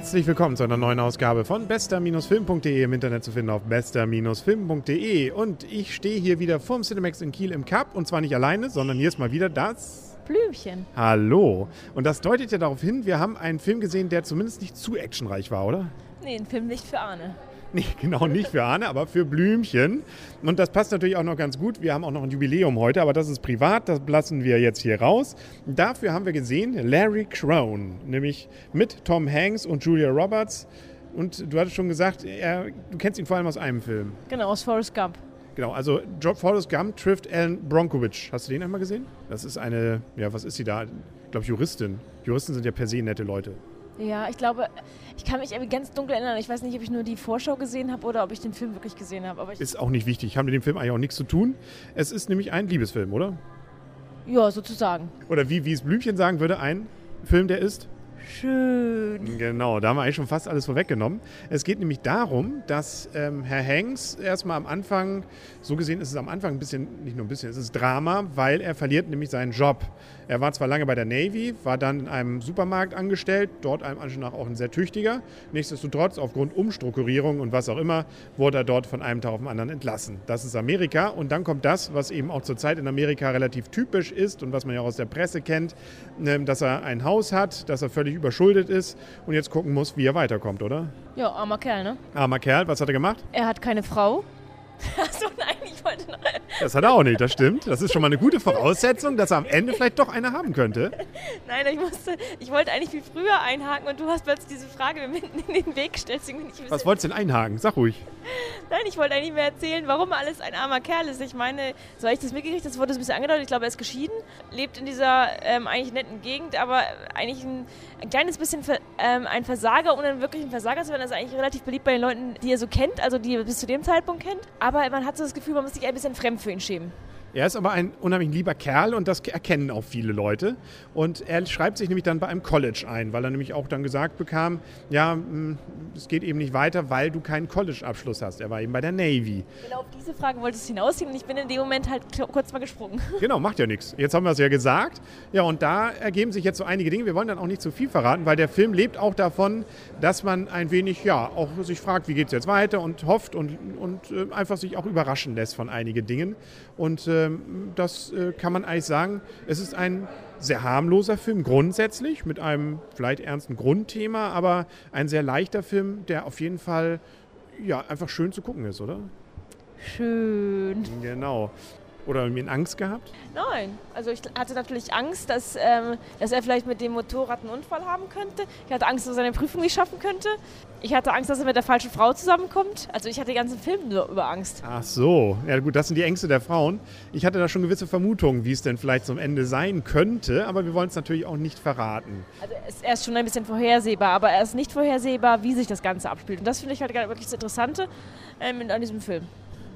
Herzlich willkommen zu einer neuen Ausgabe von bester-film.de im Internet zu finden auf bester-film.de. Und ich stehe hier wieder vorm Cinemax in Kiel im Cup und zwar nicht alleine, sondern hier ist mal wieder das Blümchen. Hallo. Und das deutet ja darauf hin, wir haben einen Film gesehen, der zumindest nicht zu actionreich war, oder? Nee, ein Film nicht für Arne. Nee, genau nicht für Arne, aber für Blümchen. Und das passt natürlich auch noch ganz gut. Wir haben auch noch ein Jubiläum heute, aber das ist privat, das lassen wir jetzt hier raus. Dafür haben wir gesehen Larry Crone, nämlich mit Tom Hanks und Julia Roberts. Und du hattest schon gesagt, er, du kennst ihn vor allem aus einem Film. Genau, aus Forrest Gump. Genau, also Job Forrest Gump trifft Alan Bronkovich. Hast du den einmal gesehen? Das ist eine, ja, was ist sie da? Ich glaube, Juristin. Juristen sind ja per se nette Leute. Ja, ich glaube, ich kann mich ganz dunkel erinnern. Ich weiß nicht, ob ich nur die Vorschau gesehen habe oder ob ich den Film wirklich gesehen habe. Aber ist auch nicht wichtig. Haben mit dem Film eigentlich auch nichts zu tun. Es ist nämlich ein Liebesfilm, oder? Ja, sozusagen. Oder wie, wie es Blümchen sagen würde, ein Film, der ist Schön. Genau, da haben wir eigentlich schon fast alles vorweggenommen. Es geht nämlich darum, dass ähm, Herr Hanks erstmal am Anfang, so gesehen ist es am Anfang ein bisschen, nicht nur ein bisschen, es ist Drama, weil er verliert nämlich seinen Job. Er war zwar lange bei der Navy, war dann in einem Supermarkt angestellt, dort einem Anschein nach auch ein sehr tüchtiger. Nichtsdestotrotz, aufgrund Umstrukturierung und was auch immer, wurde er dort von einem Tag auf den anderen entlassen. Das ist Amerika und dann kommt das, was eben auch zurzeit in Amerika relativ typisch ist und was man ja auch aus der Presse kennt, ähm, dass er ein Haus hat, dass er völlig überschuldet ist und jetzt gucken muss, wie er weiterkommt, oder? Ja, armer Kerl, ne? Armer Kerl, was hat er gemacht? Er hat keine Frau. Achso, nein, ich wollte noch. Das hat er auch nicht, das stimmt. Das ist schon mal eine gute Voraussetzung, dass er am Ende vielleicht doch eine haben könnte. Nein, ich musste, ich wollte eigentlich viel früher einhaken und du hast plötzlich diese Frage mir mitten in den Weg gestellt. Was wolltest du denn einhaken? Sag ruhig. Nein, ich wollte eigentlich mehr erzählen, warum alles ein armer Kerl ist. Ich meine, so habe ich das mitgekriegt, das wurde so ein bisschen angedeutet. Ich glaube, er ist geschieden, lebt in dieser ähm, eigentlich netten Gegend, aber eigentlich ein, ein kleines bisschen ähm, ein Versager, ohne wirklich ein Versager zu werden. Das ist eigentlich relativ beliebt bei den Leuten, die er so kennt, also die er bis zu dem Zeitpunkt kennt. Aber man hat so das Gefühl, man muss sich ein bisschen fremd für ihn schämen. Er ist aber ein unheimlich lieber Kerl und das erkennen auch viele Leute. Und er schreibt sich nämlich dann bei einem College ein, weil er nämlich auch dann gesagt bekam, ja, hm, es geht eben nicht weiter, weil du keinen College-Abschluss hast. Er war eben bei der Navy. Genau auf diese Frage wolltest du hinausziehen und ich bin in dem Moment halt kurz mal gesprungen. Genau, macht ja nichts. Jetzt haben wir es ja gesagt. Ja, und da ergeben sich jetzt so einige Dinge. Wir wollen dann auch nicht zu viel verraten, weil der Film lebt auch davon, dass man ein wenig, ja, auch sich fragt, wie geht es jetzt weiter und hofft und, und äh, einfach sich auch überraschen lässt von einigen Dingen. Und äh, ähm, das äh, kann man eigentlich sagen. Es ist ein sehr harmloser Film grundsätzlich mit einem vielleicht ernsten Grundthema, aber ein sehr leichter Film, der auf jeden Fall ja, einfach schön zu gucken ist, oder? Schön. Genau. Oder irgendwie Angst gehabt? Nein, also ich hatte natürlich Angst, dass, ähm, dass er vielleicht mit dem Motorrad einen Unfall haben könnte. Ich hatte Angst, dass er seine Prüfung nicht schaffen könnte. Ich hatte Angst, dass er mit der falschen Frau zusammenkommt. Also ich hatte den ganzen Film nur über Angst. Ach so, ja gut, das sind die Ängste der Frauen. Ich hatte da schon gewisse Vermutungen, wie es denn vielleicht zum Ende sein könnte, aber wir wollen es natürlich auch nicht verraten. Also er ist schon ein bisschen vorhersehbar, aber er ist nicht vorhersehbar, wie sich das Ganze abspielt. Und das finde ich halt wirklich das Interessante ähm, an diesem Film.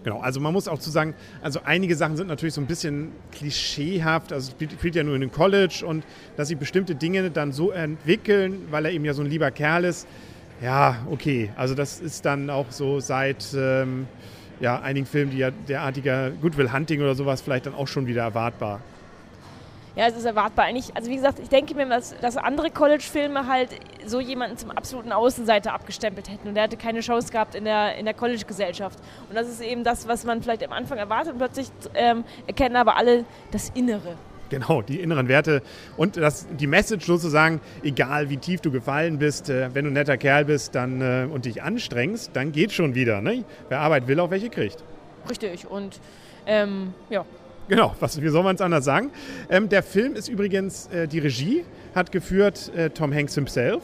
Genau, also man muss auch zu sagen, also einige Sachen sind natürlich so ein bisschen klischeehaft. Also spielt ja nur in einem College und dass sie bestimmte Dinge dann so entwickeln, weil er eben ja so ein lieber Kerl ist. Ja, okay. Also das ist dann auch so seit ähm, ja, einigen Filmen, die ja derartiger Goodwill Hunting oder sowas vielleicht dann auch schon wieder erwartbar ja, es ist erwartbar. Eigentlich, also wie gesagt, ich denke mir, dass, dass andere College-Filme halt so jemanden zum absoluten Außenseiter abgestempelt hätten und der hätte keine Chance gehabt in der, in der College-Gesellschaft. Und das ist eben das, was man vielleicht am Anfang erwartet und plötzlich ähm, erkennen aber alle das Innere. Genau, die inneren Werte und das, die Message sozusagen, egal wie tief du gefallen bist, äh, wenn du ein netter Kerl bist dann, äh, und dich anstrengst, dann geht schon wieder. Ne? Wer Arbeit will, auch welche kriegt. Richtig und ähm, ja, Genau, was, wie soll man es anders sagen? Ähm, der Film ist übrigens, äh, die Regie hat geführt äh, Tom Hanks himself.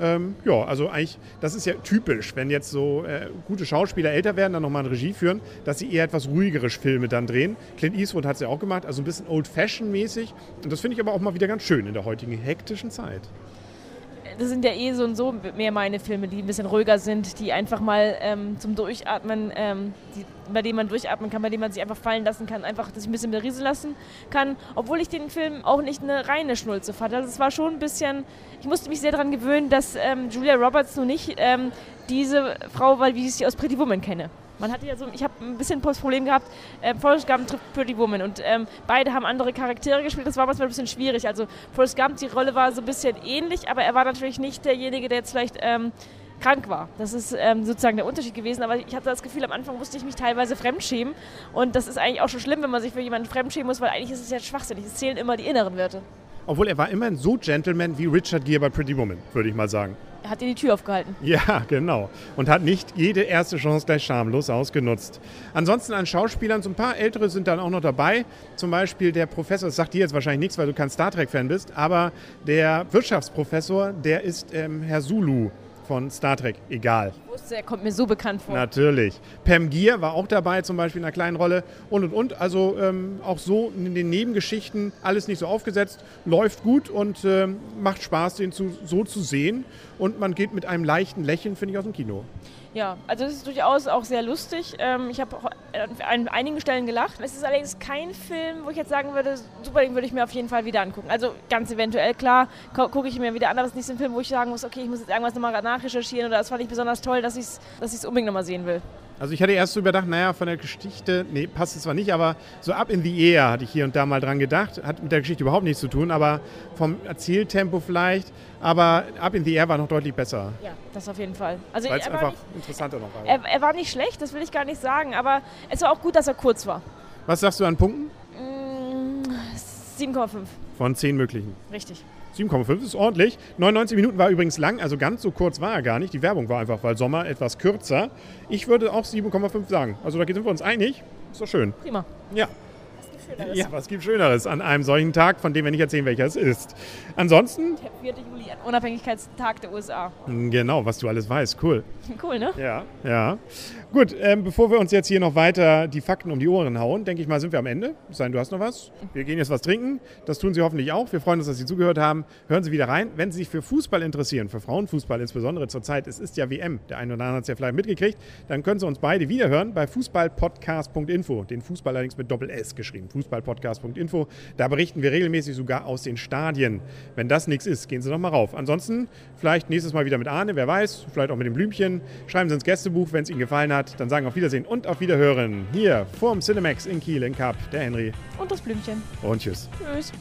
Ähm, ja, also eigentlich, das ist ja typisch, wenn jetzt so äh, gute Schauspieler älter werden, dann nochmal eine Regie führen, dass sie eher etwas ruhigere Filme dann drehen. Clint Eastwood hat es ja auch gemacht, also ein bisschen old-fashioned-mäßig. Und das finde ich aber auch mal wieder ganz schön in der heutigen hektischen Zeit das sind ja eh so und so mehr meine Filme, die ein bisschen ruhiger sind, die einfach mal ähm, zum Durchatmen, ähm, die, bei denen man durchatmen kann, bei denen man sich einfach fallen lassen kann, einfach sich ein bisschen berieseln lassen kann. Obwohl ich den Film auch nicht eine reine Schnulze fand. Also es war schon ein bisschen, ich musste mich sehr daran gewöhnen, dass ähm, Julia Roberts nun nicht ähm, diese Frau war, wie ich sie aus Pretty Woman kenne. Man hatte ja so, ich habe ein bisschen das Problem gehabt, äh, Forrest Gump trifft Pretty Woman und ähm, beide haben andere Charaktere gespielt. Das war manchmal ein bisschen schwierig. Also Forrest Gump, die Rolle war so ein bisschen ähnlich, aber er war natürlich nicht derjenige, der jetzt vielleicht ähm, krank war. Das ist ähm, sozusagen der Unterschied gewesen. Aber ich hatte das Gefühl, am Anfang musste ich mich teilweise fremdschämen. Und das ist eigentlich auch schon schlimm, wenn man sich für jemanden fremdschämen muss, weil eigentlich ist es ja schwachsinnig. Es zählen immer die inneren Werte. Obwohl er war immerhin so Gentleman wie Richard Gere bei Pretty Woman, würde ich mal sagen. Er hat dir die Tür aufgehalten. Ja, genau. Und hat nicht jede erste Chance gleich schamlos ausgenutzt. Ansonsten an Schauspielern, so ein paar ältere sind dann auch noch dabei. Zum Beispiel der Professor, das sagt dir jetzt wahrscheinlich nichts, weil du kein Star Trek-Fan bist, aber der Wirtschaftsprofessor, der ist ähm, Herr Zulu von Star Trek. Egal. Ich wusste, er kommt mir so bekannt vor. Natürlich. Pam Gier war auch dabei, zum Beispiel in einer kleinen Rolle. Und und und. Also ähm, auch so in den Nebengeschichten alles nicht so aufgesetzt. Läuft gut und ähm, macht Spaß, den zu, so zu sehen. Und man geht mit einem leichten Lächeln, finde ich, aus dem Kino. Ja, also es ist durchaus auch sehr lustig. Ähm, ich habe an einigen Stellen gelacht. Es ist allerdings kein Film, wo ich jetzt sagen würde, super, den würde ich mir auf jeden Fall wieder angucken. Also ganz eventuell, klar, gucke ich mir wieder an, aber es ist nicht so ein Film, wo ich sagen muss, okay, ich muss jetzt irgendwas nochmal nachrecherchieren oder das fand ich besonders toll, dass ich es dass unbedingt nochmal sehen will. Also ich hatte erst so überdacht, naja, von der Geschichte, nee, passt es zwar nicht, aber so Up in the Air hatte ich hier und da mal dran gedacht. Hat mit der Geschichte überhaupt nichts zu tun, aber vom Erzähltempo vielleicht. Aber Up in the Air war noch deutlich besser. Ja, das auf jeden Fall. Also Weil es einfach nicht, interessanter noch war. Er, er, war nicht schlecht, das will ich gar nicht sagen, aber es war auch gut, dass er kurz war. Was sagst du an Punkten? 7,5. Mm, Von 10 möglichen. Richtig. 7,5 ist ordentlich. 99 Minuten war übrigens lang, also ganz so kurz war er gar nicht. Die Werbung war einfach, weil Sommer etwas kürzer. Ich würde auch 7,5 sagen. Also da sind wir uns einig. Ist doch schön. Prima. Ja. Ja, was gibt Schöneres an einem solchen Tag, von dem wir nicht erzählen, welcher es ist. Ansonsten. Der 4. Juli, Unabhängigkeitstag der USA. Genau, was du alles weißt. Cool. Cool, ne? Ja, ja. Gut, ähm, bevor wir uns jetzt hier noch weiter die Fakten um die Ohren hauen, denke ich mal, sind wir am Ende. Sein, du hast noch was? Wir gehen jetzt was trinken. Das tun Sie hoffentlich auch. Wir freuen uns, dass Sie zugehört haben. Hören Sie wieder rein. Wenn Sie sich für Fußball interessieren, für Frauenfußball insbesondere zurzeit, es ist ja WM, der eine oder andere hat es ja vielleicht mitgekriegt, dann können Sie uns beide wiederhören bei fußballpodcast.info. Den Fußball allerdings mit Doppel-S geschrieben. Fußballpodcast.info. Da berichten wir regelmäßig sogar aus den Stadien. Wenn das nichts ist, gehen Sie noch mal rauf. Ansonsten vielleicht nächstes Mal wieder mit Arne, wer weiß, vielleicht auch mit dem Blümchen. Schreiben Sie ins Gästebuch, wenn es Ihnen gefallen hat hat, dann sagen auf Wiedersehen und auf Wiederhören. Hier vorm Cinemax in Kiel in Cup, der Henry. Und das Blümchen. Und tschüss. Tschüss.